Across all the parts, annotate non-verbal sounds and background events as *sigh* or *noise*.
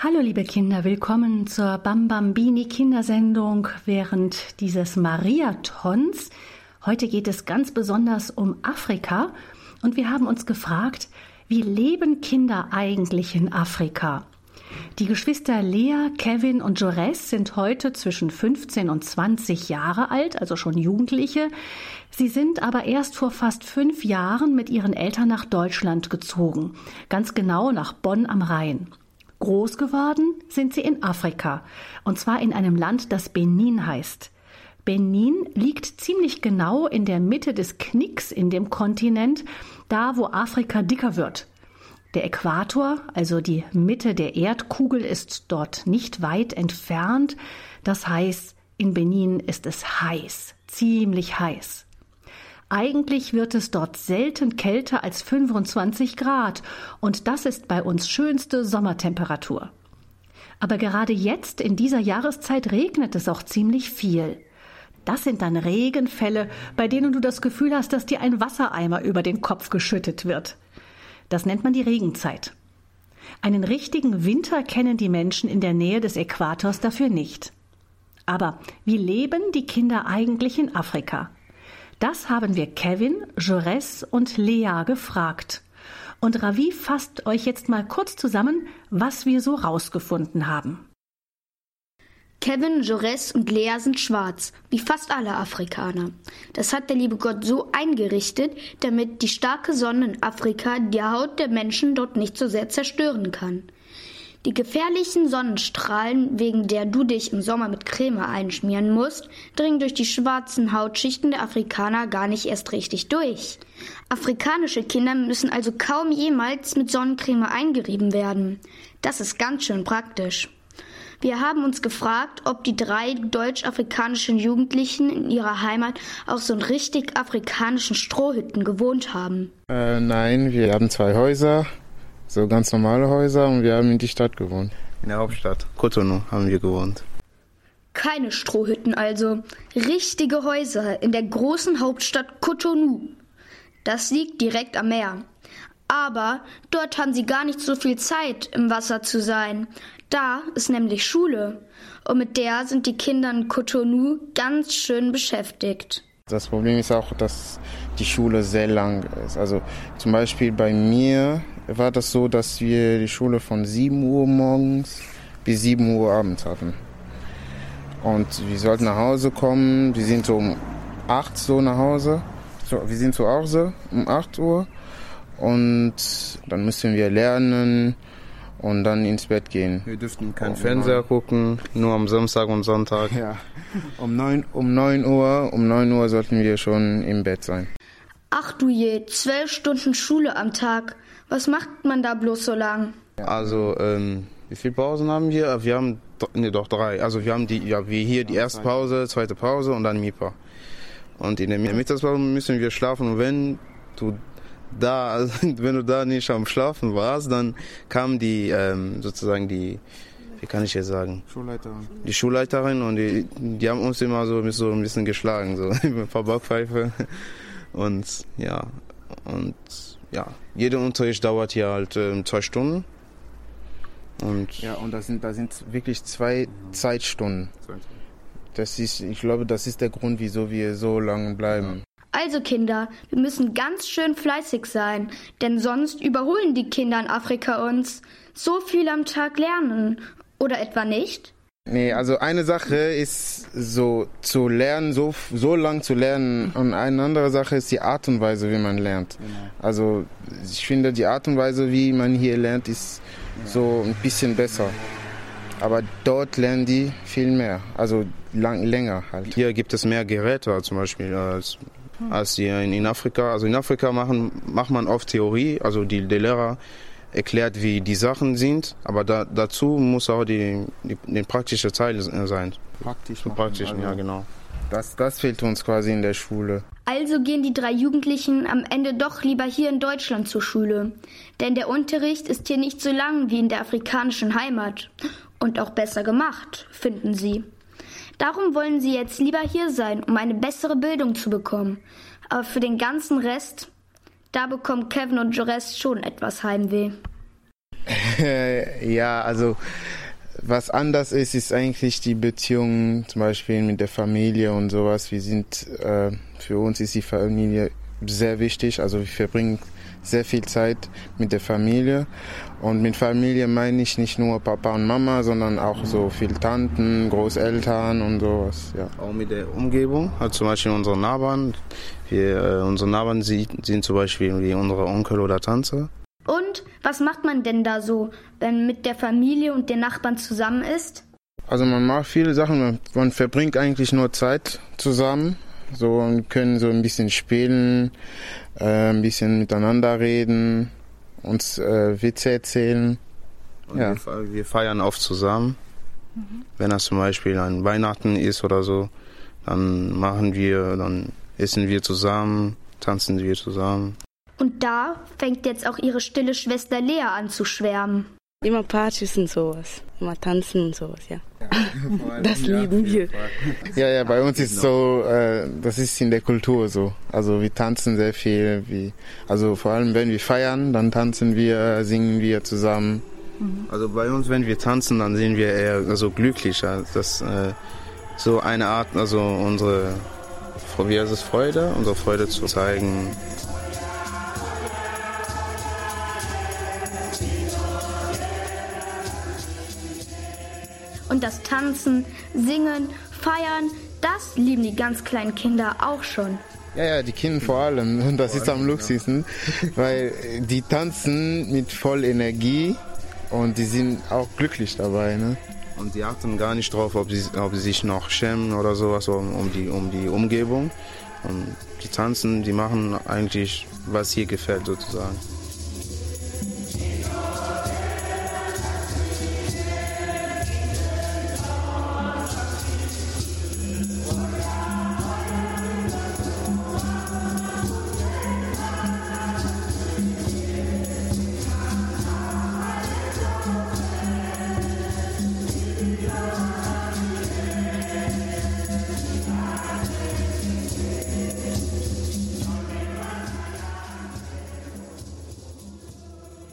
Hallo liebe Kinder, willkommen zur Bambambini Kindersendung während dieses Mariatons. Heute geht es ganz besonders um Afrika und wir haben uns gefragt, wie leben Kinder eigentlich in Afrika? Die Geschwister Lea, Kevin und Jores sind heute zwischen 15 und 20 Jahre alt, also schon Jugendliche. Sie sind aber erst vor fast fünf Jahren mit ihren Eltern nach Deutschland gezogen, ganz genau nach Bonn am Rhein. Groß geworden sind sie in Afrika, und zwar in einem Land, das Benin heißt. Benin liegt ziemlich genau in der Mitte des Knicks in dem Kontinent, da wo Afrika dicker wird. Der Äquator, also die Mitte der Erdkugel, ist dort nicht weit entfernt. Das heißt, in Benin ist es heiß, ziemlich heiß. Eigentlich wird es dort selten kälter als 25 Grad und das ist bei uns schönste Sommertemperatur. Aber gerade jetzt in dieser Jahreszeit regnet es auch ziemlich viel. Das sind dann Regenfälle, bei denen du das Gefühl hast, dass dir ein Wassereimer über den Kopf geschüttet wird. Das nennt man die Regenzeit. Einen richtigen Winter kennen die Menschen in der Nähe des Äquators dafür nicht. Aber wie leben die Kinder eigentlich in Afrika? Das haben wir Kevin, Jaurès und Lea gefragt. Und Ravi fasst euch jetzt mal kurz zusammen, was wir so rausgefunden haben. Kevin, Jaurès und Lea sind schwarz, wie fast alle Afrikaner. Das hat der liebe Gott so eingerichtet, damit die starke Sonne in Afrika die Haut der Menschen dort nicht so sehr zerstören kann. Die gefährlichen Sonnenstrahlen, wegen der du dich im Sommer mit Creme einschmieren musst, dringen durch die schwarzen Hautschichten der Afrikaner gar nicht erst richtig durch. Afrikanische Kinder müssen also kaum jemals mit Sonnencreme eingerieben werden. Das ist ganz schön praktisch. Wir haben uns gefragt, ob die drei deutsch-afrikanischen Jugendlichen in ihrer Heimat auf so richtig afrikanischen Strohhütten gewohnt haben. Äh, nein, wir haben zwei Häuser so ganz normale Häuser und wir haben in die Stadt gewohnt. In der Hauptstadt, Cotonou, haben wir gewohnt. Keine Strohhütten also, richtige Häuser in der großen Hauptstadt Cotonou. Das liegt direkt am Meer. Aber dort haben sie gar nicht so viel Zeit, im Wasser zu sein. Da ist nämlich Schule. Und mit der sind die Kinder in Cotonou ganz schön beschäftigt. Das Problem ist auch, dass die Schule sehr lang ist. Also zum Beispiel bei mir war das so, dass wir die Schule von 7 Uhr morgens bis 7 Uhr abends hatten. Und wir sollten nach Hause kommen. Wir sind so um 8 so nach Hause. So, wir sind zu Hause um 8 Uhr. Und dann müssen wir lernen und dann ins Bett gehen. Wir dürften keinen um Fernseher gucken, nur am Samstag und Sonntag. Ja. Um 9, um 9 Uhr, um 9 Uhr sollten wir schon im Bett sein. Ach du je, zwölf Stunden Schule am Tag. Was macht man da bloß so lang? Also, ähm, wie viele Pausen haben wir? Wir haben nee, doch drei. Also wir haben die, ja, wie hier die erste Pause, zweite Pause und dann MIPA. Und in der Mittagspause müssen wir schlafen. Und wenn du da, *laughs* wenn du da nicht am Schlafen warst, dann kam die ähm, sozusagen die, wie kann ich jetzt sagen? Schulleiterin. Die Schulleiterin und die, die haben uns immer so, so ein bisschen geschlagen, so *laughs* mit ein paar Backpfeife. Und ja, und ja, jeder Unterricht dauert hier halt äh, zwei Stunden. Und ja, und da sind, da sind wirklich zwei Zeitstunden. Das ist, ich glaube, das ist der Grund, wieso wir so lange bleiben. Also Kinder, wir müssen ganz schön fleißig sein, denn sonst überholen die Kinder in Afrika uns. So viel am Tag lernen. Oder etwa nicht? Nee, also eine Sache ist so zu lernen, so, so lang zu lernen und eine andere Sache ist die Art und Weise, wie man lernt. Genau. Also ich finde, die Art und Weise, wie man hier lernt, ist so ein bisschen besser. Aber dort lernen die viel mehr, also lang, länger halt. Hier gibt es mehr Geräte zum Beispiel als, als hier in, in Afrika. Also in Afrika machen, macht man oft Theorie, also die, die Lehrer erklärt, wie die Sachen sind, aber da, dazu muss auch die, die, die praktische Teil sein. Praktisch. Zum Praktischen, ja genau. Das, das fehlt uns quasi in der Schule. Also gehen die drei Jugendlichen am Ende doch lieber hier in Deutschland zur Schule. Denn der Unterricht ist hier nicht so lang wie in der afrikanischen Heimat. Und auch besser gemacht, finden sie. Darum wollen sie jetzt lieber hier sein, um eine bessere Bildung zu bekommen. Aber für den ganzen Rest da bekommen Kevin und Jores schon etwas Heimweh. *laughs* ja, also was anders ist, ist eigentlich die Beziehung zum Beispiel mit der Familie und sowas. Wir sind, äh, für uns ist die Familie sehr wichtig. Also wir verbringen sehr viel Zeit mit der Familie. Und mit Familie meine ich nicht nur Papa und Mama, sondern auch so viel Tanten, Großeltern und sowas. Ja. Auch mit der Umgebung, also zum Beispiel unsere Nachbarn. Wir, äh, unsere Nachbarn sind, sind zum Beispiel wie unsere Onkel oder Tante. Und was macht man denn da so, wenn mit der Familie und den Nachbarn zusammen ist? Also man macht viele Sachen, man, man verbringt eigentlich nur Zeit zusammen. So und können so ein bisschen spielen, äh, ein bisschen miteinander reden, uns äh, Witze erzählen. ja. wir, wir, feiern oft zusammen. Mhm. Wenn das zum Beispiel an Weihnachten ist oder so, dann machen wir, dann essen wir zusammen, tanzen wir zusammen. Und da fängt jetzt auch ihre stille Schwester Lea an zu schwärmen. Immer Partys und sowas. Immer tanzen und sowas, ja. *laughs* das lieben wir. Ja, ja, bei uns ist so, äh, das ist in der Kultur so. Also wir tanzen sehr viel. Wie, also vor allem, wenn wir feiern, dann tanzen wir, singen wir zusammen. Mhm. Also bei uns, wenn wir tanzen, dann sind wir eher so glücklicher. Das äh, so eine Art, also unsere, wie heißt es, Freude, unsere Freude zu zeigen. Und das Tanzen, Singen, Feiern, das lieben die ganz kleinen Kinder auch schon. Ja, ja, die Kinder vor allem. *laughs* Und das ist am lustigsten, weil die tanzen mit voll Energie und die sind auch glücklich dabei. Ne? Und die achten gar nicht drauf, ob sie, ob sie sich noch schämen oder sowas um, um, die, um die Umgebung. Und die tanzen, die machen eigentlich, was hier gefällt sozusagen.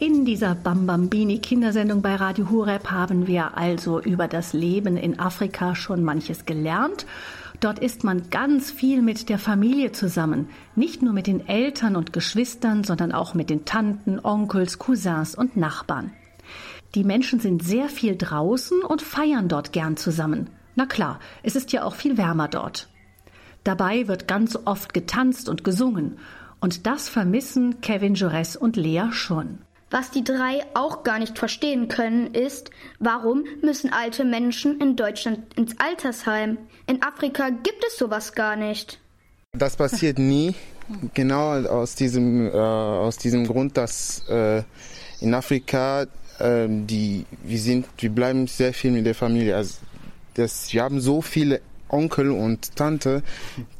In dieser Bambambini Kindersendung bei Radio Hureb haben wir also über das Leben in Afrika schon manches gelernt. Dort ist man ganz viel mit der Familie zusammen, nicht nur mit den Eltern und Geschwistern, sondern auch mit den Tanten, Onkels, Cousins und Nachbarn. Die Menschen sind sehr viel draußen und feiern dort gern zusammen. Na klar, es ist ja auch viel wärmer dort. Dabei wird ganz oft getanzt und gesungen, und das vermissen Kevin Jaurès und Lea schon. Was die drei auch gar nicht verstehen können, ist, warum müssen alte Menschen in Deutschland ins Altersheim? In Afrika gibt es sowas gar nicht. Das passiert *laughs* nie. Genau aus diesem, äh, aus diesem Grund, dass äh, in Afrika äh, die, wir sind, wir bleiben sehr viel mit der Familie. Also das, wir haben so viele Onkel und Tante,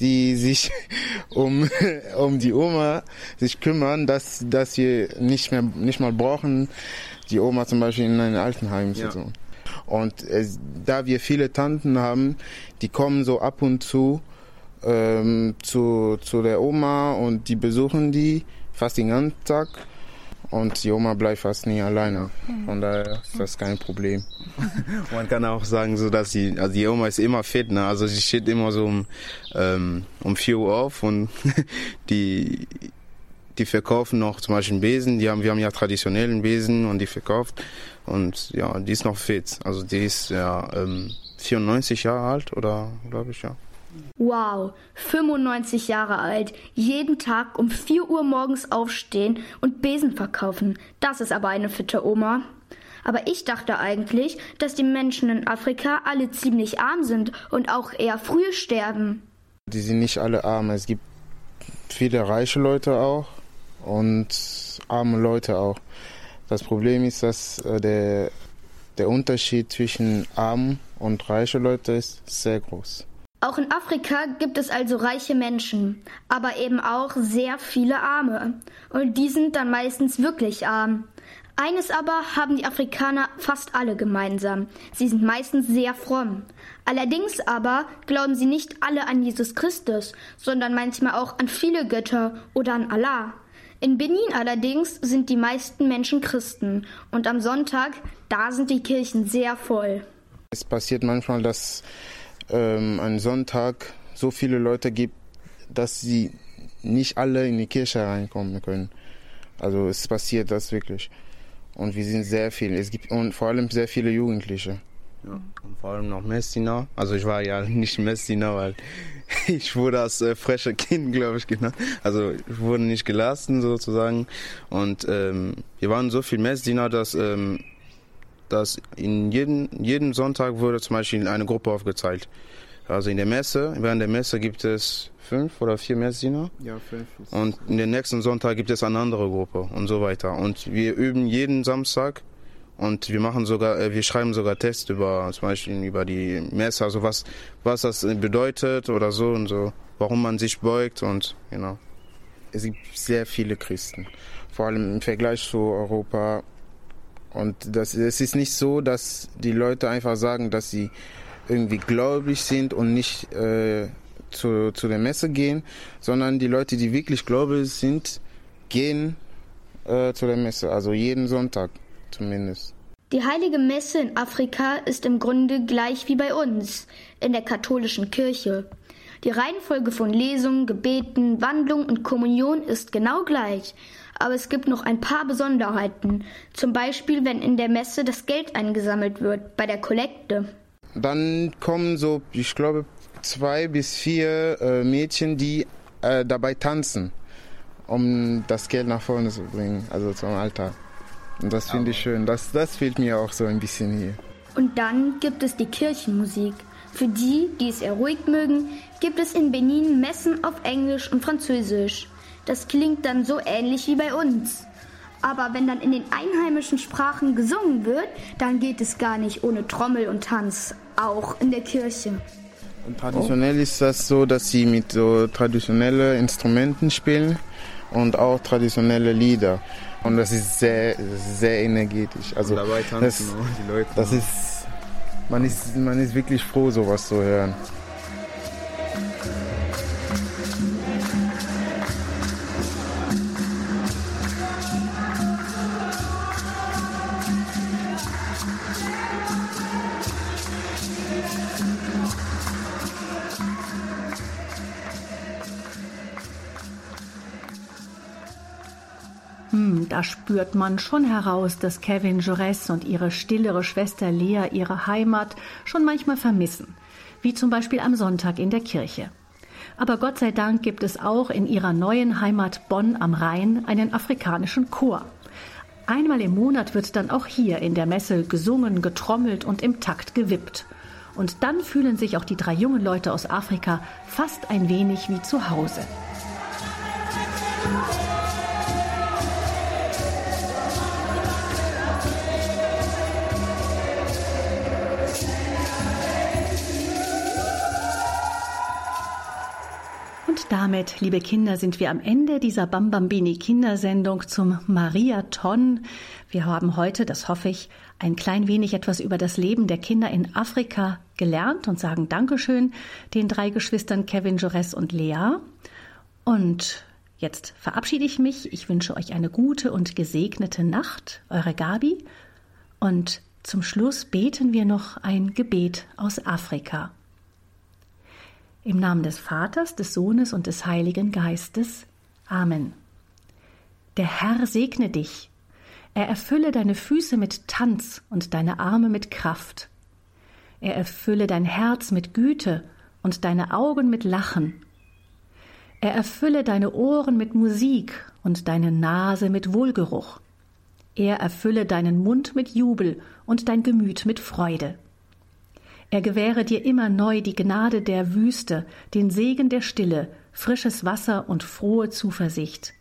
die sich *laughs* um, um die Oma sich kümmern, dass, dass wir nicht mehr, nicht mal brauchen, die Oma zum Beispiel in ein Altenheim zu ja. tun. Und äh, da wir viele Tanten haben, die kommen so ab und zu ähm, zu, zu der Oma und die besuchen die fast den ganzen Tag. Und die Oma bleibt fast nie alleine. Von daher ist das kein Problem. *laughs* Man kann auch sagen, so dass die, also die Oma ist immer fit, ne? Also sie steht immer so um, ähm, um 4 Uhr auf und *laughs* die, die verkaufen noch zum Beispiel einen Besen. Die haben, wir haben ja traditionellen Besen und die verkauft. Und ja, die ist noch fit. Also die ist ja ähm, 94 Jahre alt oder glaube ich ja. Wow, 95 Jahre alt, jeden Tag um 4 Uhr morgens aufstehen und Besen verkaufen. Das ist aber eine fitte Oma. Aber ich dachte eigentlich, dass die Menschen in Afrika alle ziemlich arm sind und auch eher früh sterben. Die sind nicht alle arm. Es gibt viele reiche Leute auch und arme Leute auch. Das Problem ist, dass äh, der, der Unterschied zwischen arm und reiche Leute ist sehr groß. Auch in Afrika gibt es also reiche Menschen, aber eben auch sehr viele Arme. Und die sind dann meistens wirklich arm. Eines aber haben die Afrikaner fast alle gemeinsam. Sie sind meistens sehr fromm. Allerdings aber glauben sie nicht alle an Jesus Christus, sondern manchmal auch an viele Götter oder an Allah. In Benin allerdings sind die meisten Menschen Christen und am Sonntag, da sind die Kirchen sehr voll. Es passiert manchmal, dass ähm, an Sonntag so viele Leute gibt, dass sie nicht alle in die Kirche reinkommen können. Also es passiert das wirklich. Und wir sind sehr viele. Es gibt und vor allem sehr viele Jugendliche. Ja, und vor allem noch Messina. Also ich war ja *laughs* nicht Messina, weil *laughs* ich wurde als äh, freche Kind, glaube ich, genannt. Also ich wurde nicht gelassen sozusagen. Und ähm, wir waren so viel Messina, dass, ähm, dass in jedem, jedem Sonntag wurde zum Beispiel eine Gruppe aufgezeigt. Also in der Messe, während der Messe gibt es fünf oder vier Messdiener. Ja, fünf. Und in den nächsten Sonntag gibt es eine andere Gruppe und so weiter. Und wir üben jeden Samstag und wir machen sogar, äh, wir schreiben sogar Tests über zum Beispiel über die Messe, also was, was das bedeutet oder so und so, warum man sich beugt und genau. Es gibt sehr viele Christen, vor allem im Vergleich zu Europa. Und das, es ist nicht so, dass die Leute einfach sagen, dass sie irgendwie gläubig sind und nicht äh, zu, zu der Messe gehen, sondern die Leute, die wirklich gläubig sind, gehen äh, zu der Messe, also jeden Sonntag zumindest. Die heilige Messe in Afrika ist im Grunde gleich wie bei uns in der katholischen Kirche. Die Reihenfolge von Lesungen, Gebeten, Wandlung und Kommunion ist genau gleich, aber es gibt noch ein paar Besonderheiten, zum Beispiel wenn in der Messe das Geld eingesammelt wird, bei der Kollekte. Dann kommen so, ich glaube, zwei bis vier äh, Mädchen, die äh, dabei tanzen, um das Geld nach vorne zu bringen, also zum Altar. Und das finde ich schön. Das, das fehlt mir auch so ein bisschen hier. Und dann gibt es die Kirchenmusik. Für die, die es eher ruhig mögen, gibt es in Benin Messen auf Englisch und Französisch. Das klingt dann so ähnlich wie bei uns. Aber wenn dann in den einheimischen Sprachen gesungen wird, dann geht es gar nicht ohne Trommel und Tanz, auch in der Kirche. Und traditionell ist das so, dass sie mit so traditionellen Instrumenten spielen und auch traditionelle Lieder. Und das ist sehr, sehr energetisch. Also Und dabei tanzen das, auch die Leute. das ist, man ist, man ist wirklich froh, sowas zu hören. Da spürt man schon heraus, dass Kevin Jaurès und ihre stillere Schwester Lea ihre Heimat schon manchmal vermissen, wie zum Beispiel am Sonntag in der Kirche. Aber Gott sei Dank gibt es auch in ihrer neuen Heimat Bonn am Rhein einen afrikanischen Chor. Einmal im Monat wird dann auch hier in der Messe gesungen, getrommelt und im Takt gewippt. Und dann fühlen sich auch die drei jungen Leute aus Afrika fast ein wenig wie zu Hause. Damit, liebe Kinder, sind wir am Ende dieser Bambambini Kindersendung zum Mariathon. Wir haben heute, das hoffe ich, ein klein wenig etwas über das Leben der Kinder in Afrika gelernt und sagen Dankeschön den drei Geschwistern Kevin, Jores und Lea. Und jetzt verabschiede ich mich. Ich wünsche euch eine gute und gesegnete Nacht, eure Gabi. Und zum Schluss beten wir noch ein Gebet aus Afrika. Im Namen des Vaters, des Sohnes und des Heiligen Geistes. Amen. Der Herr segne dich. Er erfülle deine Füße mit Tanz und deine Arme mit Kraft. Er erfülle dein Herz mit Güte und deine Augen mit Lachen. Er erfülle deine Ohren mit Musik und deine Nase mit Wohlgeruch. Er erfülle deinen Mund mit Jubel und dein Gemüt mit Freude. Er gewähre dir immer neu die Gnade der Wüste, den Segen der Stille, frisches Wasser und frohe Zuversicht.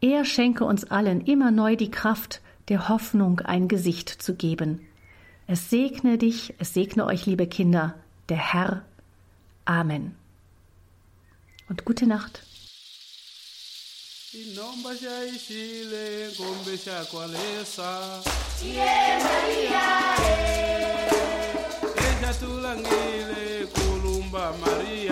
Er schenke uns allen immer neu die Kraft, der Hoffnung ein Gesicht zu geben. Es segne dich, es segne euch, liebe Kinder, der Herr. Amen. Und gute Nacht. tulangile kulumba Maria.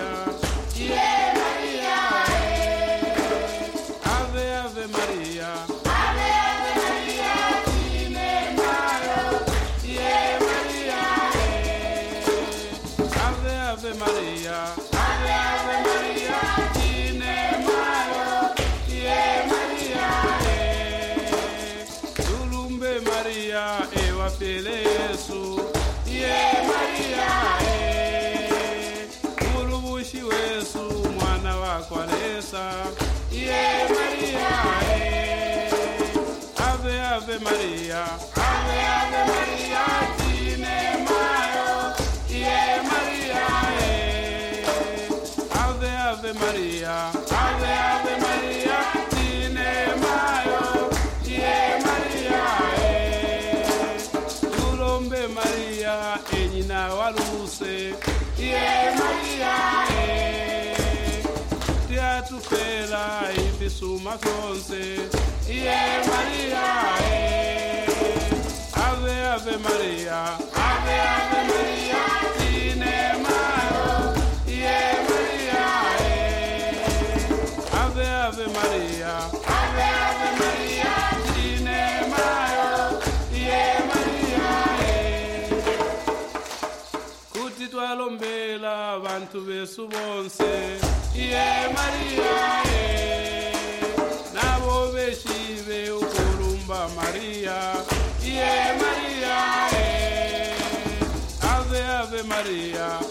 Ave Maria, Ave Ave Maria, Ine Mayo, Ie Maria, e. Ave Ave Maria, Ave Ave Maria, Ine Mayo, Ie Maria, e. Tulombe Maria, e nyina wa Luse, Ie Maria, e. Tiatupela ifisuma fyonse iye maria e yesu bonse Maria, mariya nabo ave ave Maria.